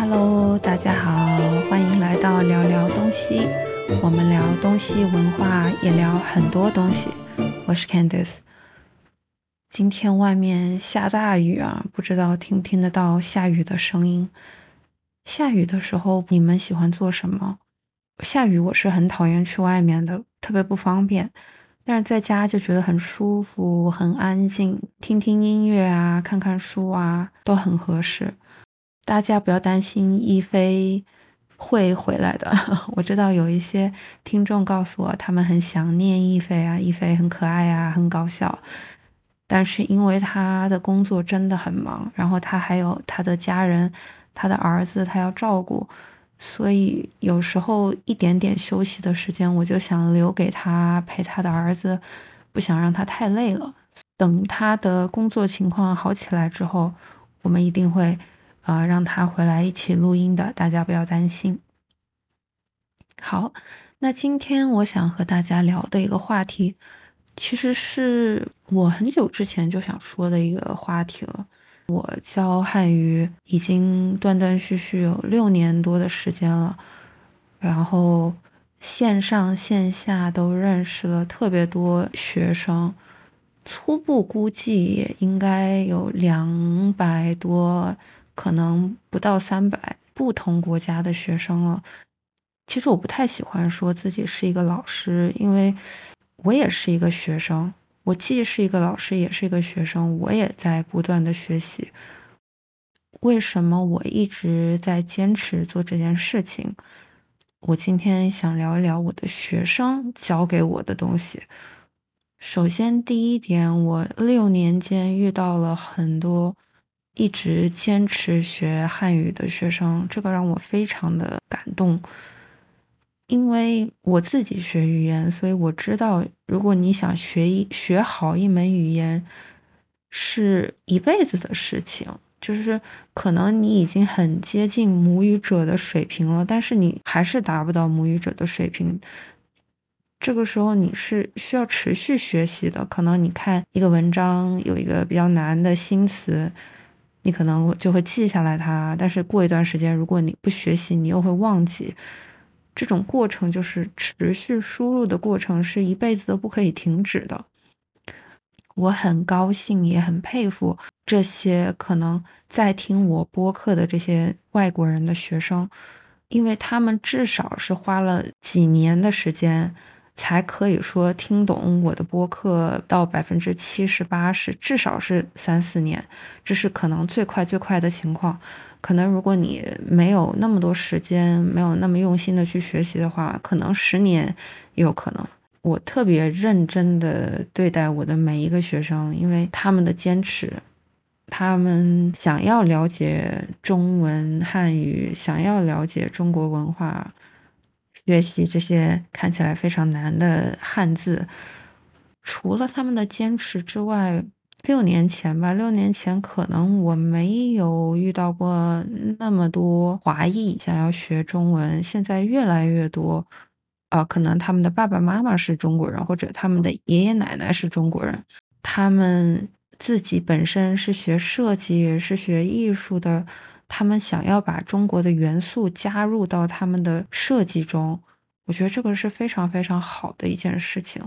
Hello，大家好，欢迎来到聊聊东西。我们聊东西文化，也聊很多东西。我是 Candice。今天外面下大雨啊，不知道听不听得到下雨的声音。下雨的时候，你们喜欢做什么？下雨我是很讨厌去外面的，特别不方便。但是在家就觉得很舒服、很安静，听听音乐啊，看看书啊，都很合适。大家不要担心，一菲会回来的。我知道有一些听众告诉我，他们很想念一菲啊，一菲很可爱啊，很搞笑。但是因为他的工作真的很忙，然后他还有他的家人、他的儿子，他要照顾。所以有时候一点点休息的时间，我就想留给他陪他的儿子，不想让他太累了。等他的工作情况好起来之后，我们一定会，呃，让他回来一起录音的，大家不要担心。好，那今天我想和大家聊的一个话题，其实是我很久之前就想说的一个话题了。我教汉语已经断断续续有六年多的时间了，然后线上线下都认识了特别多学生，初步估计也应该有两百多，可能不到三百不同国家的学生了。其实我不太喜欢说自己是一个老师，因为我也是一个学生。我既是一个老师，也是一个学生，我也在不断的学习。为什么我一直在坚持做这件事情？我今天想聊一聊我的学生教给我的东西。首先，第一点，我六年间遇到了很多一直坚持学汉语的学生，这个让我非常的感动。因为我自己学语言，所以我知道，如果你想学一学好一门语言，是一辈子的事情。就是可能你已经很接近母语者的水平了，但是你还是达不到母语者的水平。这个时候你是需要持续学习的。可能你看一个文章有一个比较难的新词，你可能就会记下来它，但是过一段时间，如果你不学习，你又会忘记。这种过程就是持续输入的过程，是一辈子都不可以停止的。我很高兴，也很佩服这些可能在听我播客的这些外国人的学生，因为他们至少是花了几年的时间，才可以说听懂我的播客到百分之七十八十，至少是三四年，这是可能最快最快的情况。可能如果你没有那么多时间，没有那么用心的去学习的话，可能十年也有可能。我特别认真的对待我的每一个学生，因为他们的坚持，他们想要了解中文汉语，想要了解中国文化，学习这些看起来非常难的汉字，除了他们的坚持之外。六年前吧，六年前可能我没有遇到过那么多华裔想要学中文，现在越来越多，啊，可能他们的爸爸妈妈是中国人，或者他们的爷爷奶奶是中国人，他们自己本身是学设计，是学艺术的，他们想要把中国的元素加入到他们的设计中，我觉得这个是非常非常好的一件事情。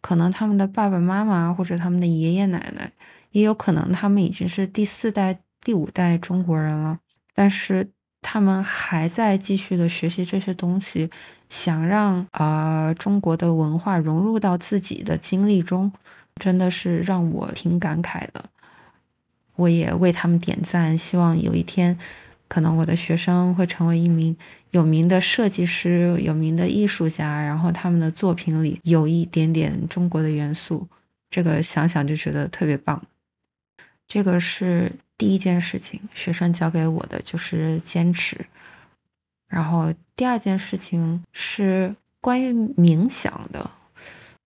可能他们的爸爸妈妈或者他们的爷爷奶奶，也有可能他们已经是第四代、第五代中国人了，但是他们还在继续的学习这些东西，想让啊中国的文化融入到自己的经历中，真的是让我挺感慨的。我也为他们点赞，希望有一天。可能我的学生会成为一名有名的设计师、有名的艺术家，然后他们的作品里有一点点中国的元素，这个想想就觉得特别棒。这个是第一件事情，学生教给我的就是坚持。然后第二件事情是关于冥想的，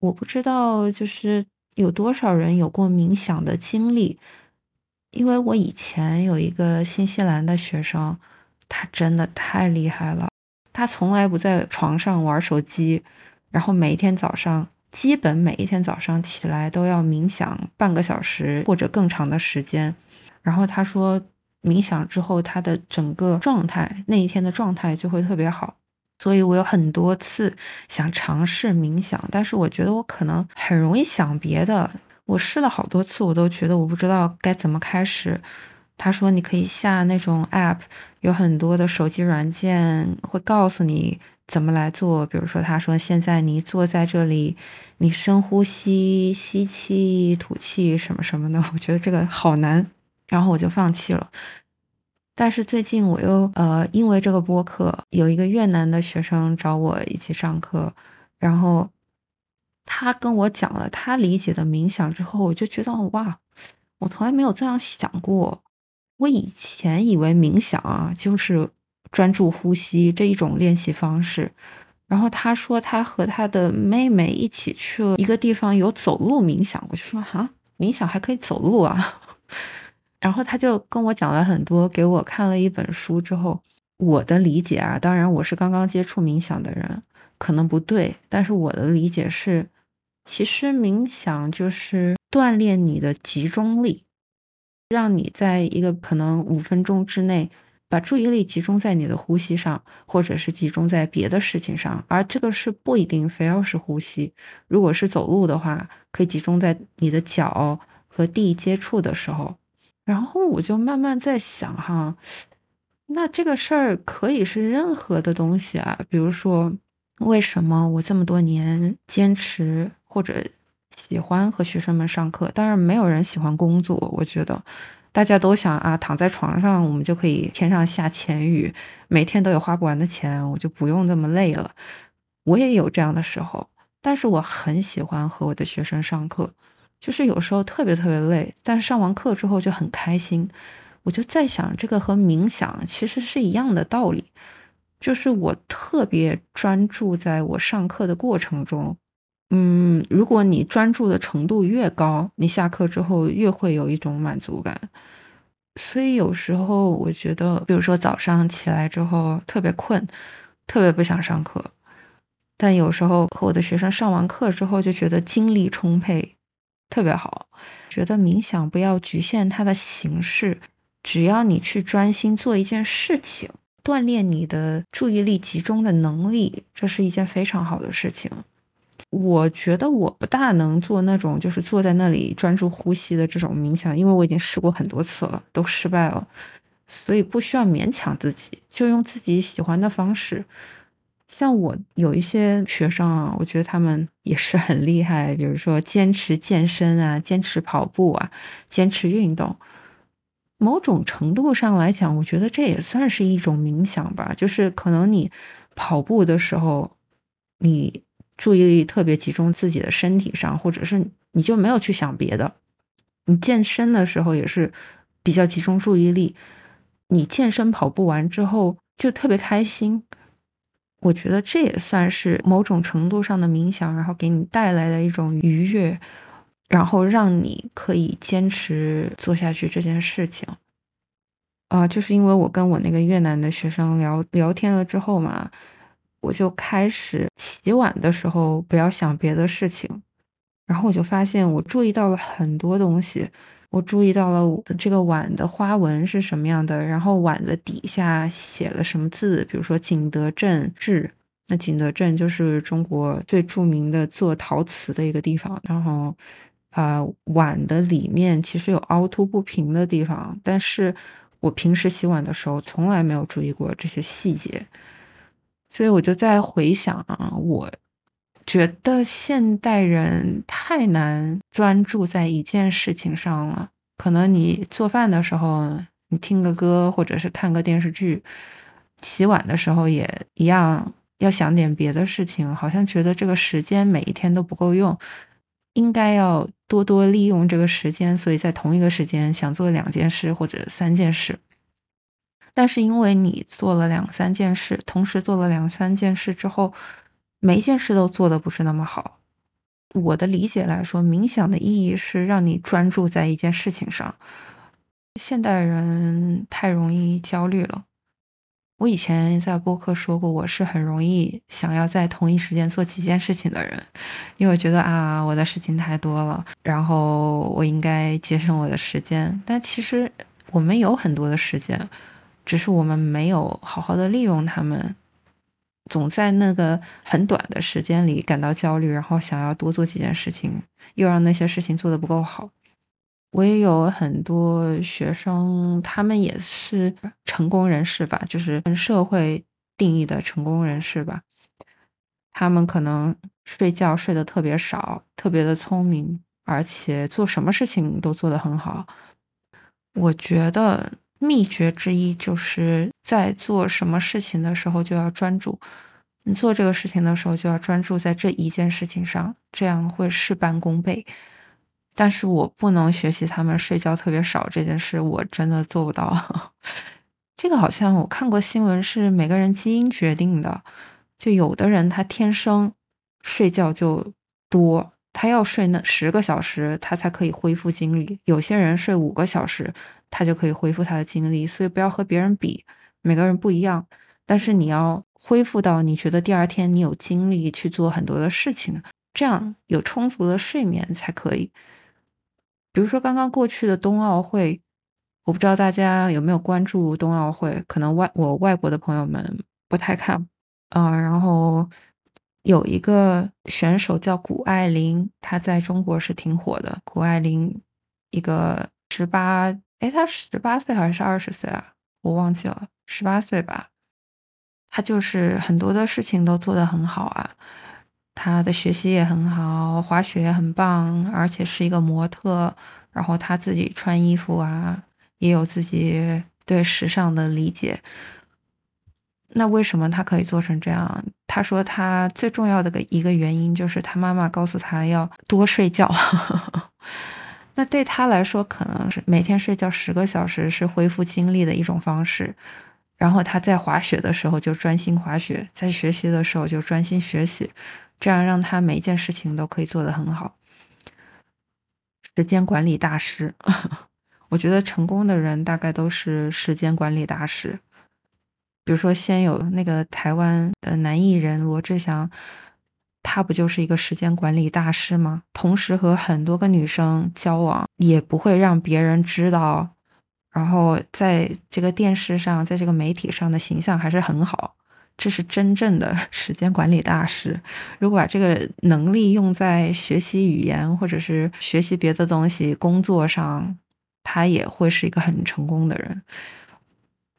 我不知道就是有多少人有过冥想的经历。因为我以前有一个新西兰的学生，他真的太厉害了。他从来不在床上玩手机，然后每一天早上，基本每一天早上起来都要冥想半个小时或者更长的时间。然后他说，冥想之后，他的整个状态那一天的状态就会特别好。所以我有很多次想尝试冥想，但是我觉得我可能很容易想别的。我试了好多次，我都觉得我不知道该怎么开始。他说你可以下那种 app，有很多的手机软件会告诉你怎么来做。比如说，他说现在你坐在这里，你深呼吸，吸气、吐气什么什么的。我觉得这个好难，然后我就放弃了。但是最近我又呃，因为这个播客，有一个越南的学生找我一起上课，然后他跟我讲了他理解的冥想之后，我就觉得哇，我从来没有这样想过。我以前以为冥想啊就是专注呼吸这一种练习方式，然后他说他和他的妹妹一起去了一个地方有走路冥想，我就说哈，冥想还可以走路啊。然后他就跟我讲了很多，给我看了一本书之后，我的理解啊，当然我是刚刚接触冥想的人，可能不对，但是我的理解是，其实冥想就是锻炼你的集中力，让你在一个可能五分钟之内，把注意力集中在你的呼吸上，或者是集中在别的事情上，而这个是不一定非要是呼吸，如果是走路的话，可以集中在你的脚和地接触的时候。然后我就慢慢在想哈，那这个事儿可以是任何的东西啊，比如说为什么我这么多年坚持或者喜欢和学生们上课？当然没有人喜欢工作，我觉得大家都想啊，躺在床上我们就可以天上下钱雨，每天都有花不完的钱，我就不用这么累了。我也有这样的时候，但是我很喜欢和我的学生上课。就是有时候特别特别累，但上完课之后就很开心。我就在想，这个和冥想其实是一样的道理。就是我特别专注在我上课的过程中，嗯，如果你专注的程度越高，你下课之后越会有一种满足感。所以有时候我觉得，比如说早上起来之后特别困，特别不想上课，但有时候和我的学生上完课之后，就觉得精力充沛。特别好，觉得冥想不要局限它的形式，只要你去专心做一件事情，锻炼你的注意力集中的能力，这是一件非常好的事情。我觉得我不大能做那种就是坐在那里专注呼吸的这种冥想，因为我已经试过很多次了，都失败了，所以不需要勉强自己，就用自己喜欢的方式。像我有一些学生啊，我觉得他们也是很厉害，比如说坚持健身啊，坚持跑步啊，坚持运动。某种程度上来讲，我觉得这也算是一种冥想吧。就是可能你跑步的时候，你注意力特别集中自己的身体上，或者是你就没有去想别的。你健身的时候也是比较集中注意力。你健身跑步完之后就特别开心。我觉得这也算是某种程度上的冥想，然后给你带来的一种愉悦，然后让你可以坚持做下去这件事情。啊，就是因为我跟我那个越南的学生聊聊天了之后嘛，我就开始洗碗的时候不要想别的事情，然后我就发现我注意到了很多东西。我注意到了我的这个碗的花纹是什么样的，然后碗的底下写了什么字，比如说景德镇制。那景德镇就是中国最著名的做陶瓷的一个地方。然后，呃，碗的里面其实有凹凸不平的地方，但是我平时洗碗的时候从来没有注意过这些细节，所以我就在回想啊，我。觉得现代人太难专注在一件事情上了。可能你做饭的时候，你听个歌，或者是看个电视剧；洗碗的时候也一样，要想点别的事情。好像觉得这个时间每一天都不够用，应该要多多利用这个时间。所以在同一个时间想做两件事或者三件事，但是因为你做了两三件事，同时做了两三件事之后。每一件事都做的不是那么好。我的理解来说，冥想的意义是让你专注在一件事情上。现代人太容易焦虑了。我以前在播客说过，我是很容易想要在同一时间做几件事情的人，因为我觉得啊，我的事情太多了，然后我应该节省我的时间。但其实我们有很多的时间，只是我们没有好好的利用他们，总在那个很短的时间里感到焦虑，然后想要多做几件事情，又让那些事情做得不够好。我也有很多学生，他们也是成功人士吧，就是社会定义的成功人士吧。他们可能睡觉睡得特别少，特别的聪明，而且做什么事情都做得很好。我觉得秘诀之一就是在做什么事情的时候就要专注，你做这个事情的时候就要专注在这一件事情上，这样会事半功倍。但是我不能学习他们睡觉特别少这件事，我真的做不到。这个好像我看过新闻，是每个人基因决定的。就有的人他天生睡觉就多，他要睡那十个小时，他才可以恢复精力。有些人睡五个小时，他就可以恢复他的精力。所以不要和别人比，每个人不一样。但是你要恢复到你觉得第二天你有精力去做很多的事情，这样有充足的睡眠才可以。比如说刚刚过去的冬奥会，我不知道大家有没有关注冬奥会，可能外我外国的朋友们不太看，啊，然后有一个选手叫谷爱凌，她在中国是挺火的。谷爱凌一个十八，哎，他十八岁还是二十岁啊？我忘记了，十八岁吧。他就是很多的事情都做得很好啊。他的学习也很好，滑雪也很棒，而且是一个模特。然后他自己穿衣服啊，也有自己对时尚的理解。那为什么他可以做成这样？他说他最重要的一个原因就是他妈妈告诉他要多睡觉。那对他来说，可能是每天睡觉十个小时是恢复精力的一种方式。然后他在滑雪的时候就专心滑雪，在学习的时候就专心学习。这样让他每一件事情都可以做得很好。时间管理大师，我觉得成功的人大概都是时间管理大师。比如说，先有那个台湾的男艺人罗志祥，他不就是一个时间管理大师吗？同时和很多个女生交往，也不会让别人知道，然后在这个电视上，在这个媒体上的形象还是很好。这是真正的 时间管理大师。如果把这个能力用在学习语言或者是学习别的东西、工作上，他也会是一个很成功的人。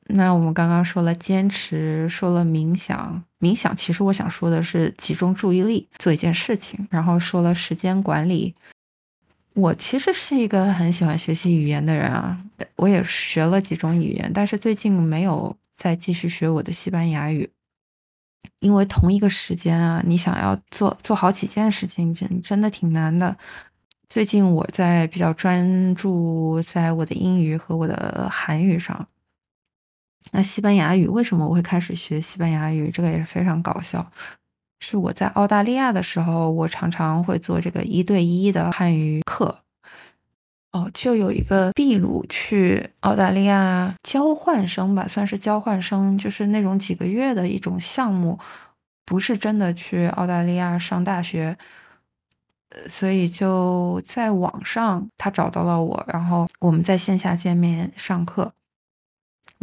那我们刚刚说了坚持，说了冥想，冥想其实我想说的是集中注意力做一件事情，然后说了时间管理。我其实是一个很喜欢学习语言的人啊，我也学了几种语言，但是最近没有再继续学我的西班牙语。因为同一个时间啊，你想要做做好几件事情，真真的挺难的。最近我在比较专注在我的英语和我的韩语上。那西班牙语为什么我会开始学西班牙语？这个也是非常搞笑。是我在澳大利亚的时候，我常常会做这个一对一的汉语课。哦，就有一个秘鲁去澳大利亚交换生吧，算是交换生，就是那种几个月的一种项目，不是真的去澳大利亚上大学。呃，所以就在网上他找到了我，然后我们在线下见面上课。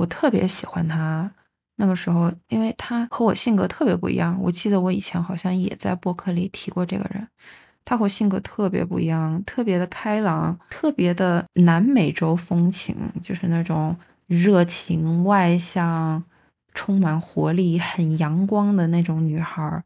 我特别喜欢他，那个时候，因为他和我性格特别不一样。我记得我以前好像也在博客里提过这个人。他和性格特别不一样，特别的开朗，特别的南美洲风情，就是那种热情、外向、充满活力、很阳光的那种女孩。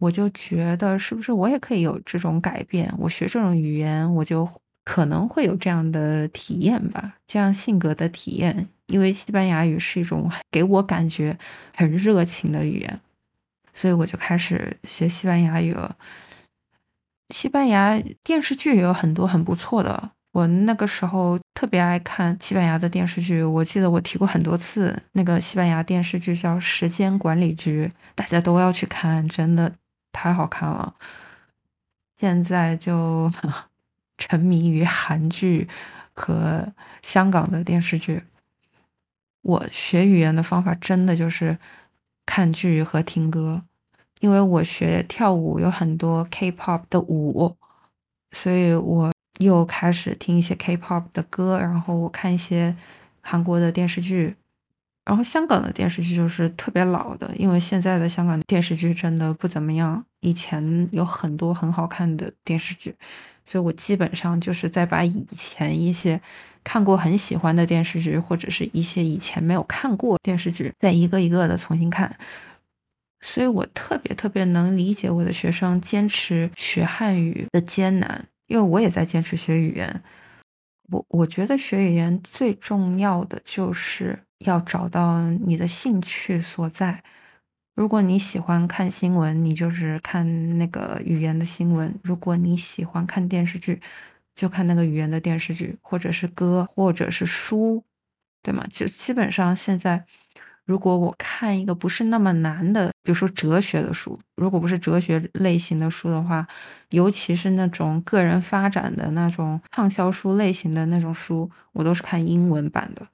我就觉得，是不是我也可以有这种改变？我学这种语言，我就可能会有这样的体验吧，这样性格的体验。因为西班牙语是一种给我感觉很热情的语言，所以我就开始学西班牙语了。西班牙电视剧也有很多很不错的，我那个时候特别爱看西班牙的电视剧。我记得我提过很多次，那个西班牙电视剧叫《时间管理局》，大家都要去看，真的太好看了。现在就沉迷于韩剧和香港的电视剧。我学语言的方法真的就是看剧和听歌。因为我学跳舞有很多 K-pop 的舞，所以我又开始听一些 K-pop 的歌，然后我看一些韩国的电视剧，然后香港的电视剧就是特别老的，因为现在的香港电视剧真的不怎么样，以前有很多很好看的电视剧，所以我基本上就是在把以前一些看过很喜欢的电视剧，或者是一些以前没有看过电视剧，再一个一个的重新看，所以我特别特别能理解我的学生坚持学汉语的艰难。因为我也在坚持学语言，我我觉得学语言最重要的就是要找到你的兴趣所在。如果你喜欢看新闻，你就是看那个语言的新闻；如果你喜欢看电视剧，就看那个语言的电视剧，或者是歌，或者是书，对吗？就基本上现在。如果我看一个不是那么难的，比如说哲学的书，如果不是哲学类型的书的话，尤其是那种个人发展的那种畅销书类型的那种书，我都是看英文版的。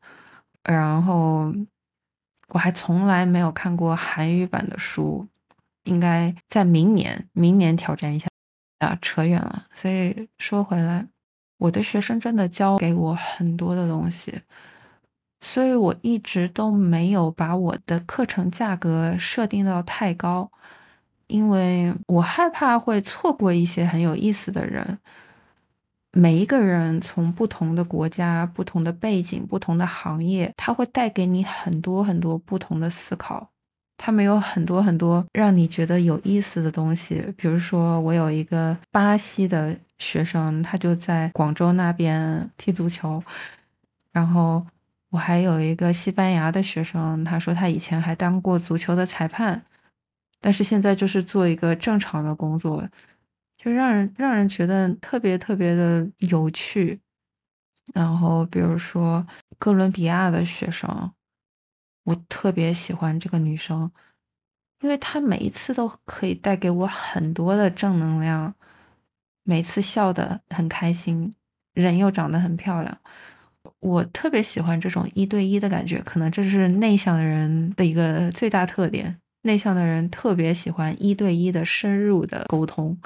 然后我还从来没有看过韩语版的书，应该在明年，明年挑战一下。啊，扯远了。所以说回来，我的学生真的教给我很多的东西。所以我一直都没有把我的课程价格设定到太高，因为我害怕会错过一些很有意思的人。每一个人从不同的国家、不同的背景、不同的行业，他会带给你很多很多不同的思考。他们有很多很多让你觉得有意思的东西。比如说，我有一个巴西的学生，他就在广州那边踢足球，然后。我还有一个西班牙的学生，他说他以前还当过足球的裁判，但是现在就是做一个正常的工作，就让人让人觉得特别特别的有趣。然后比如说哥伦比亚的学生，我特别喜欢这个女生，因为她每一次都可以带给我很多的正能量，每次笑得很开心，人又长得很漂亮。我特别喜欢这种一对一的感觉，可能这是内向的人的一个最大特点。内向的人特别喜欢一对一的深入的沟通，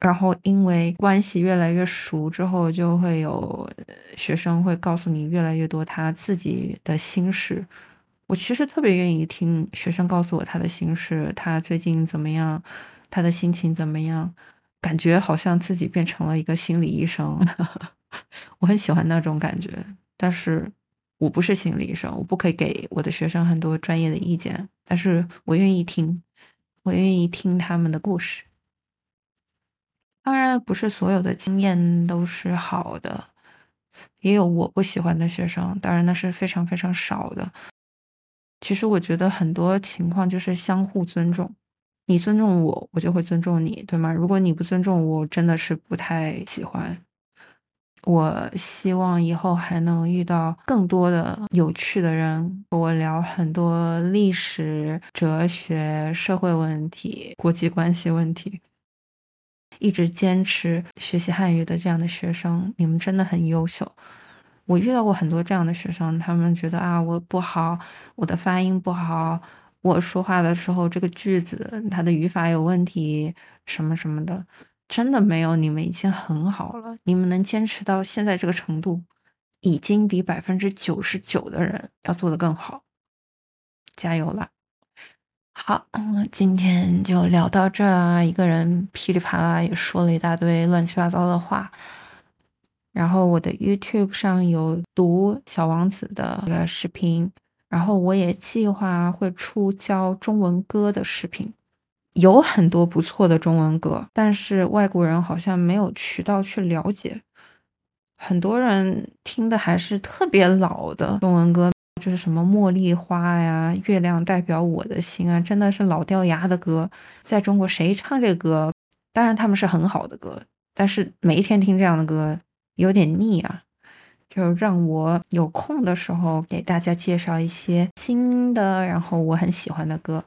然后因为关系越来越熟之后，就会有学生会告诉你越来越多他自己的心事。我其实特别愿意听学生告诉我他的心事，他最近怎么样，他的心情怎么样，感觉好像自己变成了一个心理医生。我很喜欢那种感觉。但是我不是心理医生，我不可以给我的学生很多专业的意见。但是我愿意听，我愿意听他们的故事。当然，不是所有的经验都是好的，也有我不喜欢的学生。当然，那是非常非常少的。其实我觉得很多情况就是相互尊重，你尊重我，我就会尊重你，对吗？如果你不尊重我，真的是不太喜欢。我希望以后还能遇到更多的有趣的人，和我聊很多历史、哲学、社会问题、国际关系问题。一直坚持学习汉语的这样的学生，你们真的很优秀。我遇到过很多这样的学生，他们觉得啊，我不好，我的发音不好，我说话的时候这个句子它的语法有问题，什么什么的。真的没有，你们已经很好了。你们能坚持到现在这个程度，已经比百分之九十九的人要做得更好。加油了！好，今天就聊到这儿啊。一个人噼里啪啦也说了一大堆乱七八糟的话。然后我的 YouTube 上有读《小王子》的一个视频，然后我也计划会出教中文歌的视频。有很多不错的中文歌，但是外国人好像没有渠道去了解。很多人听的还是特别老的中文歌，就是什么《茉莉花》呀，《月亮代表我的心》啊，真的是老掉牙的歌。在中国，谁唱这个歌？当然他们是很好的歌，但是每一天听这样的歌有点腻啊。就让我有空的时候给大家介绍一些新的，然后我很喜欢的歌。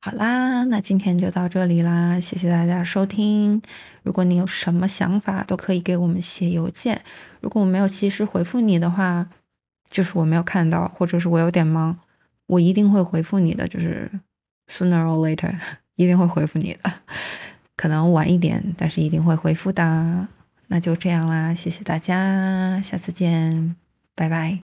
好啦，那今天就到这里啦，谢谢大家收听。如果你有什么想法，都可以给我们写邮件。如果我没有及时回复你的话，就是我没有看到，或者是我有点忙，我一定会回复你的，就是 sooner or later 一定会回复你的，可能晚一点，但是一定会回复的。那就这样啦，谢谢大家，下次见，拜拜。